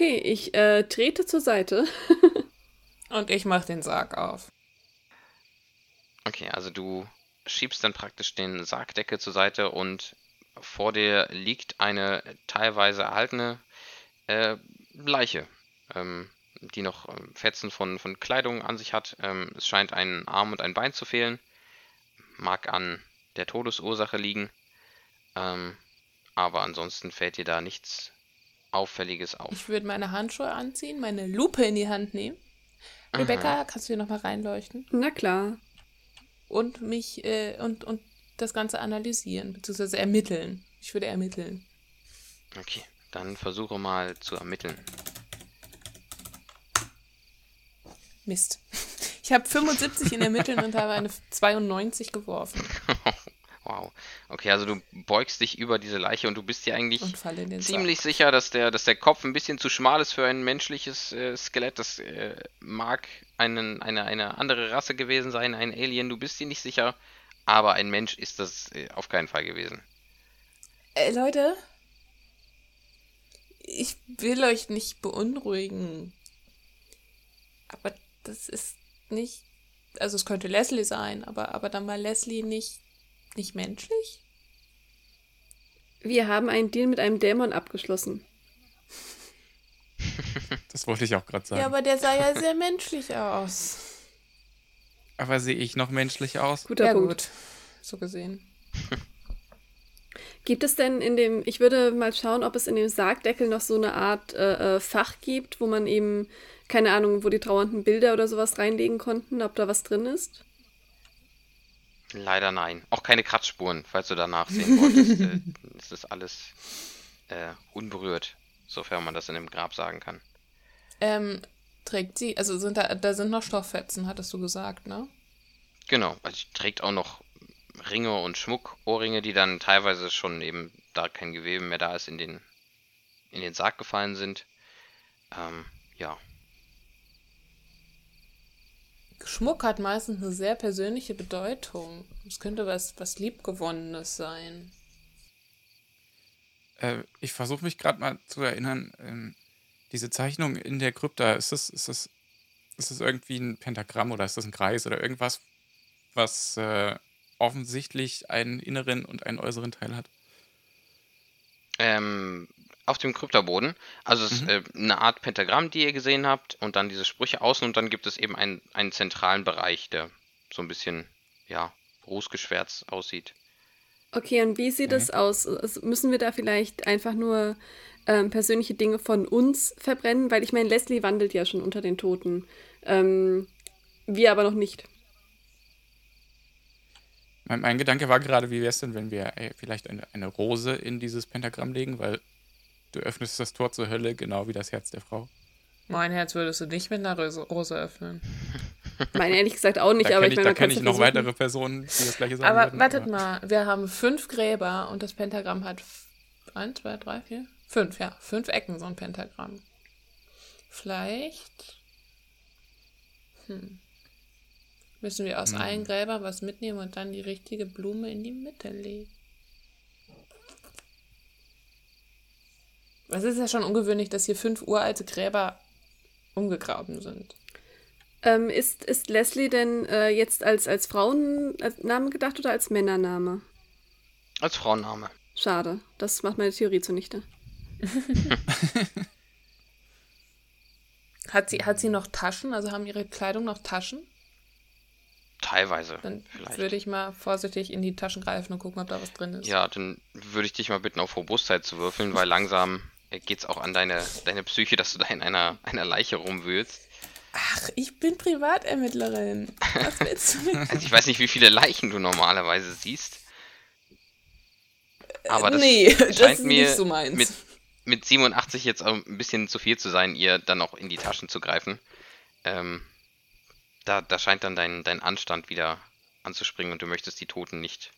Okay, ich äh, trete zur Seite. Und ich mach den Sarg auf. Okay, also du schiebst dann praktisch den Sargdeckel zur Seite und vor dir liegt eine teilweise erhaltene äh, Leiche, ähm, die noch ähm, Fetzen von, von Kleidung an sich hat. Ähm, es scheint ein Arm und ein Bein zu fehlen. Mag an der Todesursache liegen. Ähm, aber ansonsten fällt dir da nichts Auffälliges auf. Ich würde meine Handschuhe anziehen, meine Lupe in die Hand nehmen. Rebecca, kannst du hier nochmal reinleuchten? Na klar. Und mich äh, und, und das Ganze analysieren, beziehungsweise ermitteln. Ich würde ermitteln. Okay, dann versuche mal zu ermitteln. Mist. Ich habe 75 in Ermitteln und habe eine 92 geworfen. Wow. Okay, also du beugst dich über diese Leiche und du bist dir eigentlich ziemlich Sarg. sicher, dass der, dass der Kopf ein bisschen zu schmal ist für ein menschliches äh, Skelett. Das äh, mag einen, eine, eine andere Rasse gewesen sein, ein Alien. Du bist dir nicht sicher, aber ein Mensch ist das äh, auf keinen Fall gewesen. Äh, Leute, ich will euch nicht beunruhigen. Aber das ist nicht. Also es könnte Leslie sein, aber, aber dann war Leslie nicht, nicht menschlich? Wir haben einen Deal mit einem Dämon abgeschlossen. Das wollte ich auch gerade sagen. Ja, aber der sah ja sehr menschlich aus. Aber sehe ich noch menschlich aus? Guter ja, Punkt. gut. So gesehen. Gibt es denn in dem, ich würde mal schauen, ob es in dem Sargdeckel noch so eine Art äh, äh, Fach gibt, wo man eben, keine Ahnung, wo die trauernden Bilder oder sowas reinlegen konnten, ob da was drin ist? Leider nein. Auch keine Kratzspuren, falls du danach sehen wolltest. äh, es ist alles äh, unberührt, sofern man das in einem Grab sagen kann. Ähm, trägt sie, also sind da, da sind noch Stofffetzen, hattest du gesagt, ne? Genau, also sie trägt auch noch Ringe und Schmuck, Ohrringe, die dann teilweise schon eben, da kein Gewebe mehr da ist, in den, in den Sarg gefallen sind. Ähm, ja. Schmuck hat meistens eine sehr persönliche Bedeutung. Es könnte was, was Liebgewonnenes sein. Äh, ich versuche mich gerade mal zu erinnern, ähm, diese Zeichnung in der Krypta, ist das, ist das, ist das irgendwie ein Pentagramm oder ist das ein Kreis oder irgendwas, was äh, offensichtlich einen inneren und einen äußeren Teil hat? Ähm, auf dem Kryptaboden, also es ist äh, eine Art Pentagramm, die ihr gesehen habt, und dann diese Sprüche außen, und dann gibt es eben einen, einen zentralen Bereich, der so ein bisschen, ja, rußgeschwärzt aussieht. Okay, und wie sieht es aus? Es- Müssen wir da vielleicht einfach nur ähm, persönliche Dinge von uns verbrennen? Weil ich meine, Leslie wandelt ja schon unter den Toten. Ähm, wir aber noch nicht. Mein, mein Gedanke war gerade, wie wäre es denn, wenn wir äh, vielleicht eine, eine Rose in dieses Pentagramm legen, weil du öffnest das Tor zur Hölle, genau wie das Herz der Frau. Mein Herz würdest du nicht mit einer Rose, öffnen. Meine ehrlich gesagt auch nicht, da aber kenne ich ich, meine, da man kenn kann ich noch weitere Personen, die das gleiche sagen Aber würden, wartet aber- mal, wir haben fünf Gräber und das Pentagramm hat eins, zwei, drei, vier, fünf, ja, fünf Ecken, so ein Pentagramm. Vielleicht hm, müssen wir aus Hm. allen Gräbern was mitnehmen und dann die richtige Blume in die Mitte legen. Es ist ja schon ungewöhnlich, dass hier fünf uralte Gräber umgegraben sind. Ähm, ist, ist Leslie denn äh, jetzt als, als Frauenname gedacht oder als Männername? Als Frauenname. Schade, das macht meine Theorie zunichte. Hat sie, hat sie noch Taschen? Also haben ihre Kleidung noch Taschen? Teilweise. Dann vielleicht. würde ich mal vorsichtig in die Taschen greifen und gucken, ob da was drin ist. Ja, dann würde ich dich mal bitten, auf Robustheit zu würfeln, weil langsam geht's auch an deine, deine Psyche, dass du da in einer, einer Leiche rumwühlst. Ach, ich bin Privatermittlerin. Was willst du mit? Also ich weiß nicht, wie viele Leichen du normalerweise siehst. Aber das nee, das scheint ist mir nicht so meins. mit, mit 87 jetzt auch ein bisschen zu viel zu sein, ihr dann auch in die Taschen zu greifen. Ähm, da, da scheint dann dein, dein Anstand wieder anzuspringen und du möchtest die Toten nicht,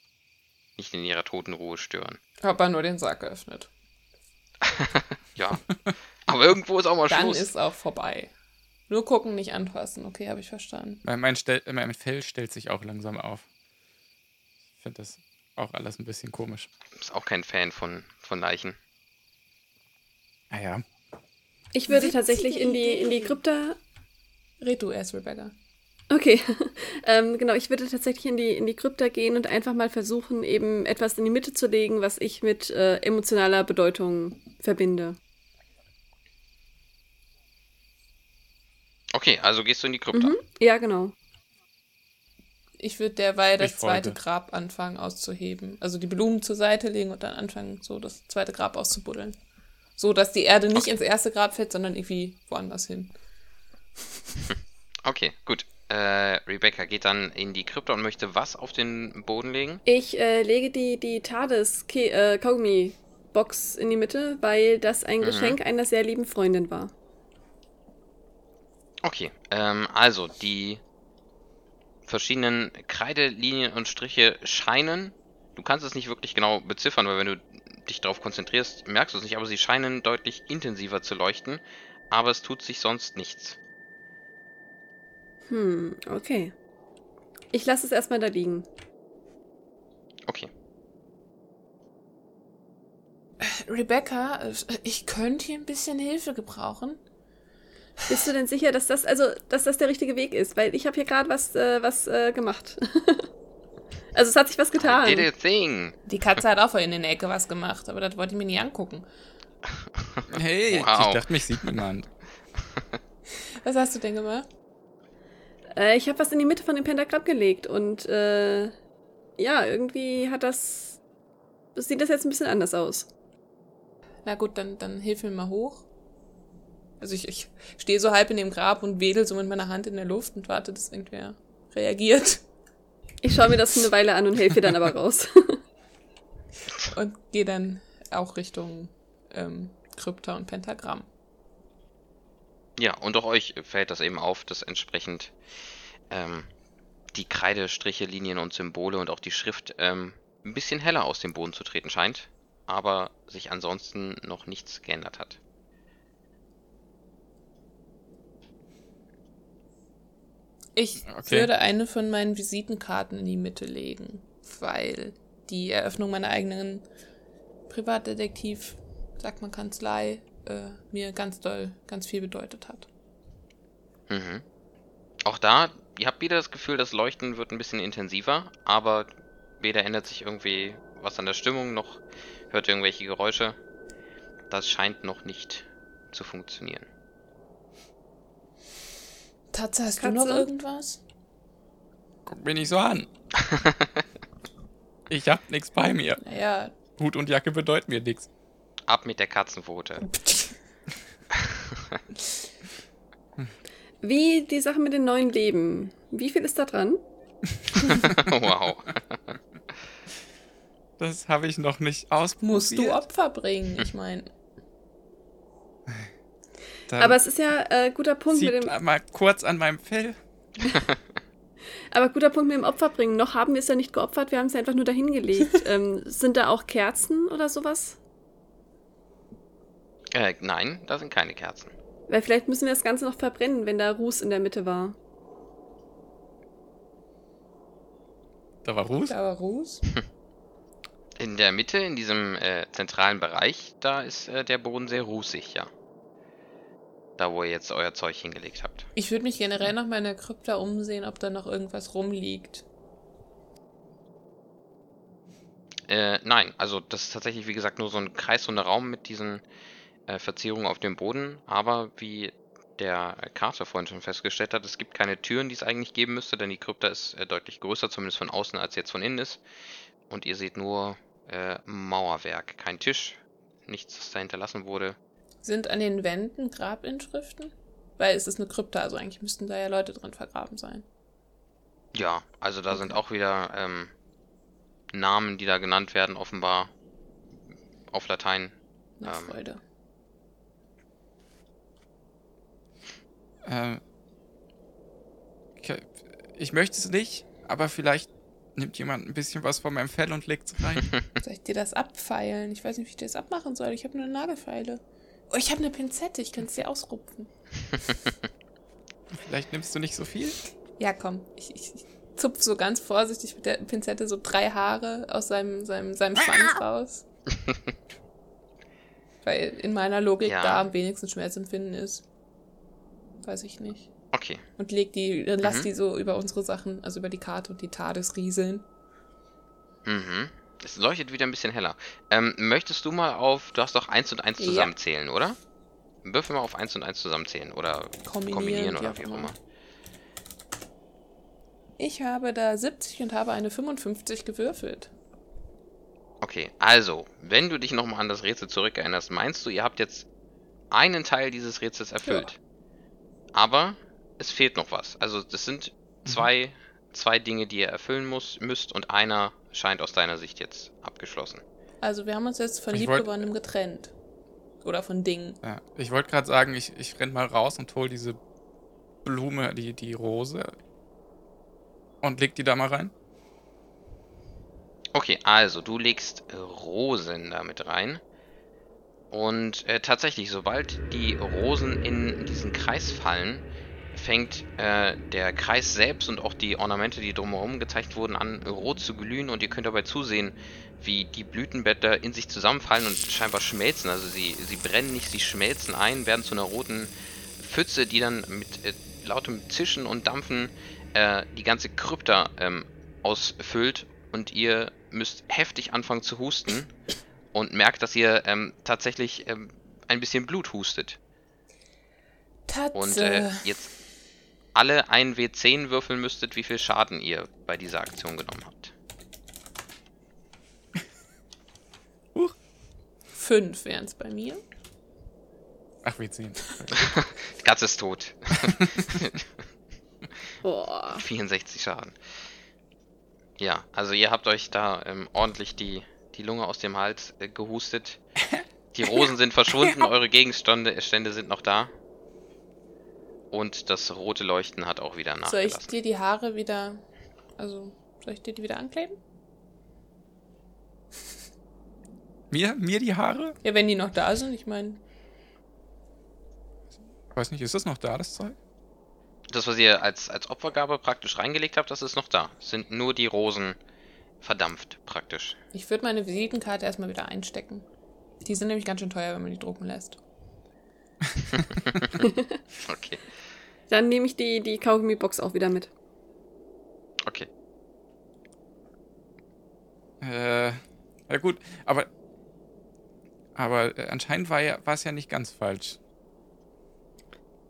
nicht in ihrer Totenruhe stören. Hab nur den Sack geöffnet. Ja. Aber irgendwo ist auch mal Dann Schluss. ist auch vorbei. Nur gucken, nicht anfassen. Okay, habe ich verstanden. Mein, mein, Stel mein Fell stellt sich auch langsam auf. Ich finde das auch alles ein bisschen komisch. ist auch kein Fan von, von Leichen. Ah ja. Ich würde tatsächlich in die, in die Krypta. Red du erst, Rebecca. Okay, ähm, genau, ich würde tatsächlich in die, in die Krypta gehen und einfach mal versuchen, eben etwas in die Mitte zu legen, was ich mit äh, emotionaler Bedeutung verbinde. Okay, also gehst du in die Krypta. Mhm. Ja, genau. Ich würde derweil das zweite Grab anfangen auszuheben. Also die Blumen zur Seite legen und dann anfangen, so das zweite Grab auszubuddeln. So, dass die Erde nicht ins erste Grab fällt, sondern irgendwie woanders hin. Okay, gut. Äh, Rebecca geht dann in die Krypta und möchte was auf den Boden legen? Ich äh, lege die, die TARDIS äh, Kaugummi Box in die Mitte, weil das ein Mhm. Geschenk einer sehr lieben Freundin war. Okay, ähm, also die verschiedenen Kreidelinien und Striche scheinen, du kannst es nicht wirklich genau beziffern, weil wenn du dich darauf konzentrierst, merkst du es nicht, aber sie scheinen deutlich intensiver zu leuchten, aber es tut sich sonst nichts. Hm, okay. Ich lasse es erstmal da liegen. Okay. Rebecca, äh, ich könnte hier ein bisschen Hilfe gebrauchen. Bist du denn sicher, dass das also, dass das der richtige Weg ist? Weil ich habe hier gerade was, äh, was äh, gemacht. also es hat sich was getan. Did a thing. Die Katze hat auch vorhin in der Ecke was gemacht, aber das wollte ich mir nie angucken. Hey, Wow. ich dachte, mich sieht niemand. Was hast du denn gemacht? Äh, ich habe was in die Mitte von dem Pentagramm gelegt und äh, ja, irgendwie hat das, sieht das jetzt ein bisschen anders aus. Na gut, dann, dann hilf mir mal hoch. Also ich, ich stehe so halb in dem Grab und wedel so mit meiner Hand in der Luft und warte, dass irgendwer reagiert. Ich schaue mir das eine Weile an und helfe dir dann aber raus. Und gehe dann auch Richtung ähm, Krypta und Pentagramm. Ja, und auch euch fällt das eben auf, dass entsprechend ähm, die Kreidestriche, Linien und Symbole und auch die Schrift ähm, ein bisschen heller aus dem Boden zu treten scheint, aber sich ansonsten noch nichts geändert hat. Ich Okay. würde eine von meinen Visitenkarten in die Mitte legen, weil die Eröffnung meiner eigenen Privatdetektiv, sagt man Kanzlei, äh, mir ganz doll, ganz viel bedeutet hat. Mhm. Auch da, ihr habt wieder das Gefühl, das Leuchten wird ein bisschen intensiver, aber weder ändert sich irgendwie was an der Stimmung, noch hört irgendwelche Geräusche. Das scheint noch nicht zu funktionieren. Tatsache, hast Katze? du noch irgendwas? Guck mich nicht so an. ich hab nichts bei mir. Naja, Hut und Jacke bedeuten mir nichts. Ab mit der Katzenpfote. Wie die Sache mit den neuen Leben. Wie viel ist da dran? wow. Das habe ich noch nicht ausprobiert. musst du Opfer bringen, ich meine. Aber es ist ja äh, guter Punkt mit dem, mal kurz an meinem Fell. aber guter Punkt mit dem Opferbringen. Noch haben wir es ja nicht geopfert, wir haben es ja einfach nur dahingelegt. ähm, sind da auch Kerzen oder sowas? Äh, nein, da sind keine Kerzen. Weil vielleicht müssen wir das Ganze noch verbrennen, wenn da Ruß in der Mitte war. Da war Ruß. Aber Ruß? In der Mitte, in diesem äh, zentralen Bereich, da ist äh, der Boden sehr rußig, ja. Da, wo ihr jetzt euer Zeug hingelegt habt. Ich würde mich generell nach meiner Krypta umsehen, ob da noch irgendwas rumliegt. Äh, nein, also das ist tatsächlich, wie gesagt, nur so ein kreisrunder Raum mit diesen äh, Verzierungen auf dem Boden. Aber wie der Kater vorhin schon festgestellt hat, es gibt keine Türen, die es eigentlich geben müsste, denn die Krypta ist äh, deutlich größer, zumindest von außen, als jetzt von innen ist. Und ihr seht nur äh, Mauerwerk, kein Tisch, nichts, das da hinterlassen wurde. Sind an den Wänden Grabinschriften? Weil es ist eine Krypta, also eigentlich müssten da ja Leute drin vergraben sein. Ja, also da sind auch wieder ähm, Namen, die da genannt werden, offenbar auf Latein. Na, Ähm. Freude. Äh, ich- ich möchte es nicht, aber vielleicht nimmt jemand ein bisschen was von meinem Fell und legt es rein. Soll ich dir das abfeilen? Ich weiß nicht, wie ich das abmachen soll. Ich habe nur eine Nagelfeile. Oh, ich habe eine Pinzette. Ich kann es dir ausrupfen. vielleicht nimmst du nicht so viel. Ja, komm. Ich, ich, ich zupf so ganz vorsichtig mit der Pinzette so drei Haare aus seinem, seinem, seinem Schwanz raus. Weil in meiner Logik Ja. da am wenigsten Schmerzempfinden ist. Weiß ich nicht. Okay. Und leg die, dann lass Mhm. die so über unsere Sachen, also über die Karte und die TARDIS rieseln. Mhm. Es leuchtet wieder ein bisschen heller. Ähm, möchtest du mal auf, du hast doch 1 und 1 Ja. zusammenzählen, oder? Würfel mal auf 1 und 1 zusammenzählen oder Kombinieren, kombinieren oder wie auch immer. Ich habe da 70 und habe eine 55 gewürfelt. Okay, also, wenn du dich nochmal an das Rätsel zurückerinnerst, meinst du, ihr habt jetzt einen Teil dieses Rätsels erfüllt? Aber es fehlt noch was. Also, das sind zwei, zwei Dinge, die ihr erfüllen muss, müsst und einer scheint aus deiner Sicht jetzt abgeschlossen. Also wir haben uns jetzt von Liebgewonnenem getrennt. Oder von Dingen. Ja, ich wollte gerade sagen, ich, ich renn mal raus und hol diese Blume, die, die Rose und leg die da mal rein. Okay, also du legst Rosen damit rein. Und äh, tatsächlich, sobald die Rosen in diesen Kreis fallen, fängt äh, der Kreis selbst und auch die Ornamente, die drumherum gezeichnet wurden, an rot zu glühen. Und ihr könnt dabei zusehen, wie die Blütenblätter in sich zusammenfallen und scheinbar schmelzen. Also sie, sie brennen nicht, sie schmelzen ein, werden zu einer roten Pfütze, die dann mit äh, lautem Zischen und Dampfen äh, die ganze Krypta ähm, ausfüllt. Und ihr müsst heftig anfangen zu husten und merkt, dass ihr ähm, tatsächlich ähm, ein bisschen Blut hustet. Tatze. Und äh, jetzt alle einen W10 würfeln müsstet, wie viel Schaden ihr bei dieser Aktion genommen habt. Fünf wären es bei mir. Ach, wir ziehen. Die Katze ist tot. Boah. 64 Schaden. Ja, also ihr habt euch da ähm, ordentlich die, die Lunge aus dem Hals äh, gehustet. Die Rosen sind verschwunden, eure Gegenstände Stände sind noch da. Und das rote Leuchten hat auch wieder Soll ich nachgelassen. dir die Haare wieder. Also, soll ich dir die wieder ankleben? Mir, mir die Haare? Ja, wenn die noch da sind, ich meine. Weiß nicht, ist das noch da, das Zeug? Das, was ihr als, als Opfergabe praktisch reingelegt habt, das ist noch da. Es sind nur die Rosen verdampft, praktisch. Ich würde meine Visitenkarte erstmal wieder einstecken. Die sind nämlich ganz schön teuer, wenn man die drucken lässt. Okay, Dann nehme ich die, die Kaugummi-Box auch wieder mit. okay. Äh, ja gut, aber aber äh, anscheinend war ja war es ja nicht ganz falsch.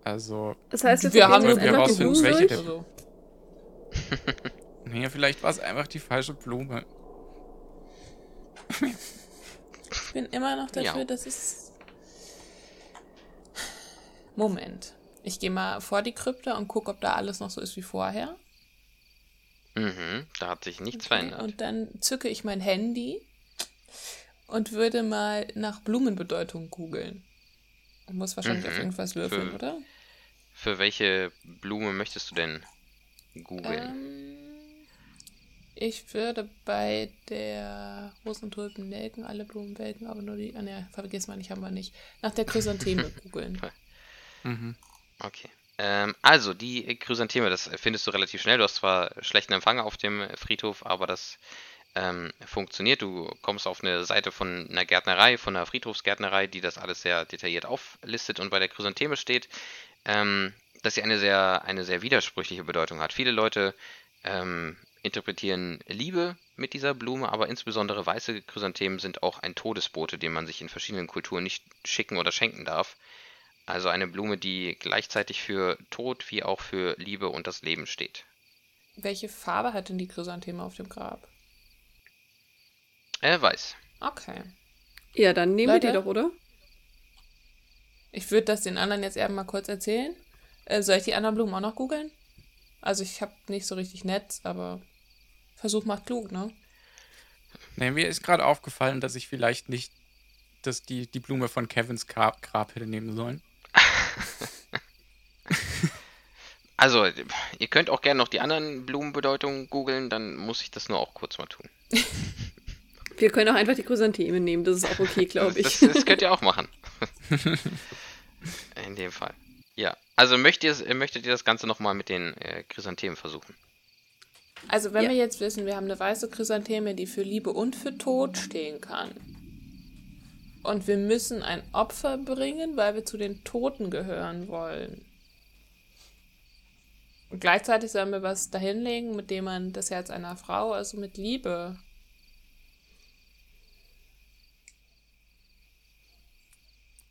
Also, Das heißt, wir Wir haben die herausfinden, welche der- Also, nee, vielleicht war es einfach die falsche Blume. ich bin immer noch dafür, Ja. dass es. Moment. Ich gehe mal vor die Krypta und gucke, ob da alles noch so ist wie vorher. Mhm, da hat sich nichts Okay, verändert. Und dann zücke ich mein Handy und würde mal nach Blumenbedeutung googeln. Muss wahrscheinlich Mhm. auf irgendwas würfeln, Für- oder? Für welche Blume möchtest du denn googeln? Ähm, ich würde bei der Rosentulpen nelken, alle Blumen welken, aber nur die. Ah, ne, vergiss mal nicht, haben wir nicht. Nach der Chrysantheme googeln. Mhm. Okay. Ähm, also, die Chrysantheme, das findest du relativ schnell. Du hast zwar schlechten Empfang auf dem Friedhof, aber das ähm, funktioniert. Du kommst auf eine Seite von einer Gärtnerei, von einer Friedhofsgärtnerei, die das alles sehr detailliert auflistet. Und bei der Chrysantheme steht, ähm, dass sie eine sehr, eine sehr widersprüchliche Bedeutung hat. Viele Leute ähm, interpretieren Liebe mit dieser Blume, aber insbesondere weiße Chrysanthemen sind auch ein Todesbote, den man sich in verschiedenen Kulturen nicht schicken oder schenken darf. Also eine Blume, die gleichzeitig für Tod wie auch für Liebe und das Leben steht. Welche Farbe hat denn die Chrysantheme auf dem Grab? Er weiß. Okay. Ja, dann nehmen wir die Leute? doch, oder? Ich würde das den anderen jetzt eben mal kurz erzählen. Äh, soll ich die anderen Blumen auch noch googeln? Also ich habe nicht so richtig Netz, aber Versuch macht klug, ne? Nee, mir ist gerade aufgefallen, dass ich vielleicht nicht dass die, die Blume von Kevins Grab, Grab hätte nehmen sollen. Also, ihr könnt auch gerne noch die anderen Blumenbedeutungen googeln, dann muss ich das nur auch kurz mal tun. Wir können auch einfach die Chrysantheme nehmen, das ist auch okay, glaube ich. Das, das könnt ihr auch machen. In dem Fall. Ja. Also möchtet ihr, möchtet ihr das Ganze nochmal mit den äh, Chrysanthemen versuchen? Also wenn Ja. wir jetzt wissen, wir haben eine weiße Chrysantheme, die für Liebe und für Tod stehen kann. Und wir müssen ein Opfer bringen, weil wir zu den Toten gehören wollen. Und gleichzeitig sollen wir was dahinlegen, mit dem man das Herz einer Frau, also mit Liebe.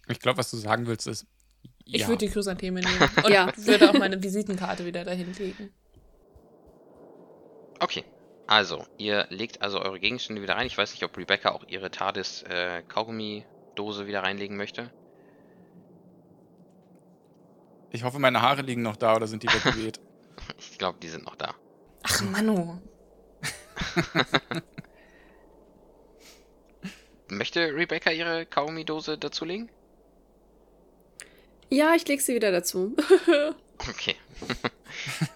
Ich glaube, was du sagen willst, ist. Ich ja. würde die Chrysantheme nehmen. Und Ja. würde auch meine Visitenkarte wieder dahin legen. Okay. Also, ihr legt also eure Gegenstände wieder rein. Ich weiß nicht, ob Rebecca auch ihre TARDIS äh, Kaugummi-Dose wieder reinlegen möchte. Ich hoffe, meine Haare liegen noch da oder sind die weggeweht. Ich glaube, die sind noch da. Ach, Manu. Möchte Rebecca ihre Kaugummi-Dose dazulegen? Ja, ich leg sie wieder dazu. Okay.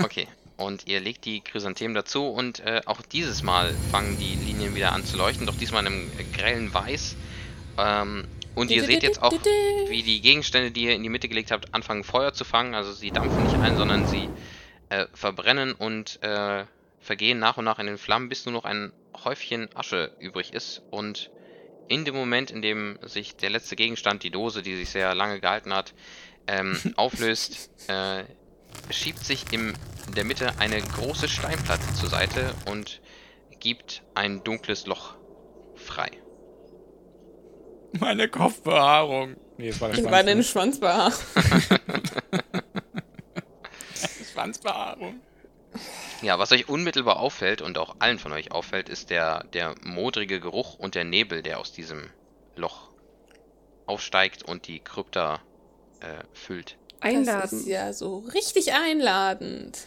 okay. Und ihr legt die Chrysanthemen dazu und äh, auch dieses Mal fangen die Linien wieder an zu leuchten, doch diesmal in einem äh, grellen Weiß. Ähm, und ihr seht jetzt auch, wie die Gegenstände, die ihr in die Mitte gelegt habt, anfangen Feuer zu fangen. Also sie dampfen nicht ein, sondern sie äh, verbrennen und äh, vergehen nach und nach in den Flammen, bis nur noch ein Häufchen Asche übrig ist. Und in dem Moment, in dem sich der letzte Gegenstand, die Dose, die sich sehr lange gehalten hat, ähm, auflöst, äh, schiebt sich im, in der Mitte eine große Steinplatte zur Seite und gibt ein dunkles Loch frei. Meine Kopfbehaarung. Nee, es war der Ich war in den Schwanz. Schwanzbehaar. Schwanzbehaarung. Ja, was euch unmittelbar auffällt und auch allen von euch auffällt, ist der, der modrige Geruch und der Nebel, der aus diesem Loch aufsteigt und die Krypta äh, füllt. Das Einladen. ist ja so richtig einladend.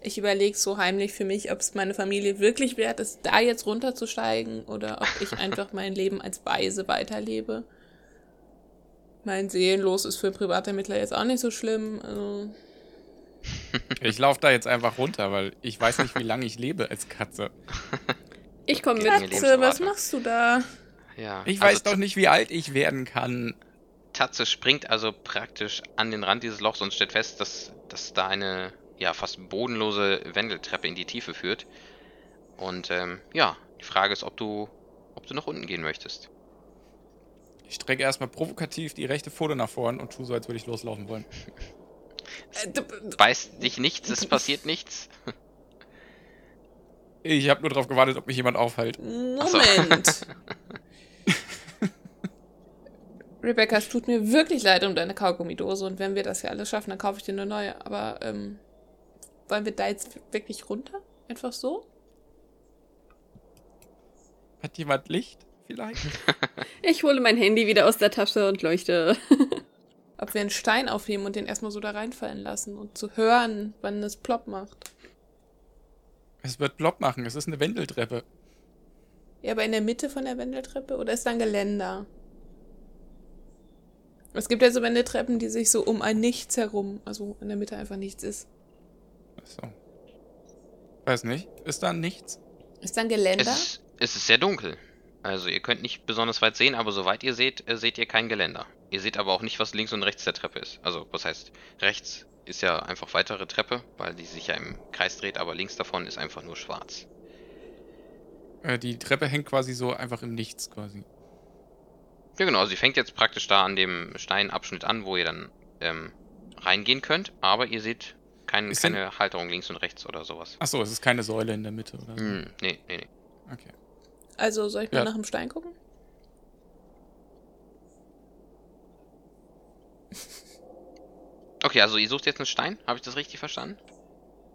Ich überlege so heimlich für mich, ob es meine Familie wirklich wert ist, da jetzt runterzusteigen oder ob ich einfach mein Leben als Weise weiterlebe. Mein Seelenlos ist für Privatermittler jetzt auch nicht so schlimm. Also, Ich laufe da jetzt einfach runter, weil ich weiß nicht, wie lange ich lebe als Katze. Ich komme mit. Katze. Katze, was machst du da? Ja, Ich also weiß doch nicht, wie alt ich werden kann. Tatze springt also praktisch an den Rand dieses Lochs und stellt fest, dass, dass da eine ja fast bodenlose Wendeltreppe in die Tiefe führt. Und ähm, ja, die Frage ist, ob du, ob du nach unten gehen möchtest. Ich strecke erstmal provokativ die rechte Pfote nach vorn und tue so, als würde ich loslaufen wollen. Äh, d- Beißt dich nichts, es passiert nichts. Ich habe nur darauf gewartet, ob mich jemand aufhält. so. Moment. Rebecca, es tut mir wirklich leid um deine Kaugummidose und wenn wir das ja alles schaffen, dann kaufe ich dir eine neue. Aber ähm, wollen wir da jetzt wirklich runter? Einfach so? Hat jemand Licht? Vielleicht? Ich hole mein Handy wieder aus der Tasche und leuchte. Ob wir einen Stein aufheben und den erstmal so da reinfallen lassen und zu hören, wann es plopp macht. Es wird Blob machen. Es ist eine Wendeltreppe. Ja, aber in der Mitte von der Wendeltreppe oder ist da ein Geländer? Es gibt ja so Wendeltreppen, die sich so um ein Nichts herum, also in der Mitte einfach nichts ist. Achso. Weiß nicht. Ist da nichts? Ist da ein Es Geländer? ist, es ist sehr dunkel. Also ihr könnt nicht besonders weit sehen, aber soweit ihr seht, äh, seht ihr kein Geländer. Ihr seht aber auch nicht, was links und rechts der Treppe ist. Also was heißt, rechts ist ja einfach weitere Treppe, weil die sich ja im Kreis dreht, aber links davon ist einfach nur schwarz. Äh, die Treppe hängt quasi so einfach im Nichts quasi. Ja genau, sie fängt jetzt praktisch da an dem Steinabschnitt an, wo ihr dann ähm, reingehen könnt, aber ihr seht kein, Ist denn- keine Halterung links und rechts oder sowas. Achso, es ist keine Säule in der Mitte oder so. Hm, nee, nee, nee. Okay. Also soll ich mal Ja. nach dem Stein gucken? Okay, also ihr sucht jetzt einen Stein, habe ich das richtig verstanden?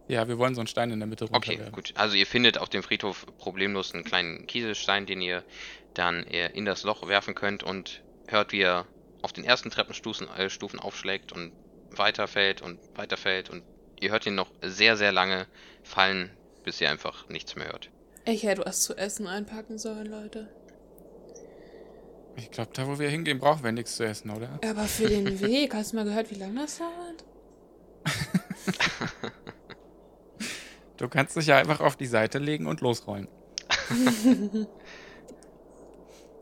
Ja, wir wollen so einen Stein in der Mitte Okay, runterwerfen. gut. Also ihr findet auf dem Friedhof problemlos einen kleinen Kieselstein, den ihr dann äh, in das Loch werfen könnt und hört, wie er auf den ersten Treppenstufen äh, Stufen aufschlägt und weiterfällt und weiterfällt und ihr hört ihn noch sehr, sehr lange fallen, bis ihr einfach nichts mehr hört. Ich hätte was zu essen einpacken sollen, Leute. Ich glaube, da wo wir hingehen, brauchen wir nichts zu essen, oder? Aber für den Weg, hast du mal gehört, wie lange das dauert? Du kannst dich ja einfach auf die Seite legen und losrollen.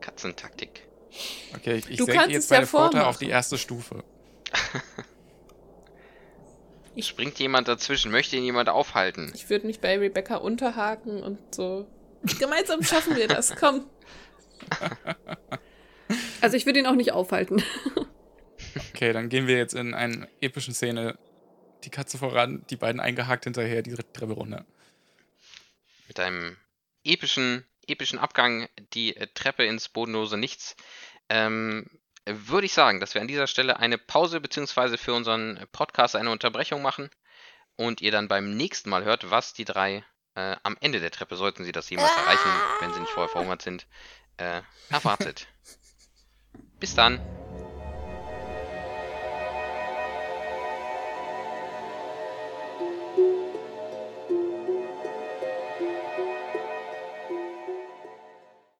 Katzentaktik. Okay, ich, ich Du senke jetzt es ja meine Pfote auf die erste Stufe. Springt jemand dazwischen? Möchte ihn jemand aufhalten? Ich würde mich bei Rebecca unterhaken und so. Gemeinsam schaffen wir das, komm. Also ich würde ihn auch nicht aufhalten. Okay, dann gehen wir jetzt in eine epischen Szene. Die Katze voran, die beiden eingehakt hinterher, die Treppe runter. Mit einem epischen, epischen Abgang die äh, Treppe ins bodenlose Nichts. Ähm, würde ich sagen, dass wir an dieser Stelle eine Pause beziehungsweise für unseren Podcast eine Unterbrechung machen und ihr dann beim nächsten Mal hört, was die drei äh, am Ende der Treppe, sollten sie das jemals erreichen, wenn sie nicht vorher verhungert sind, äh, erwartet. Bis dann.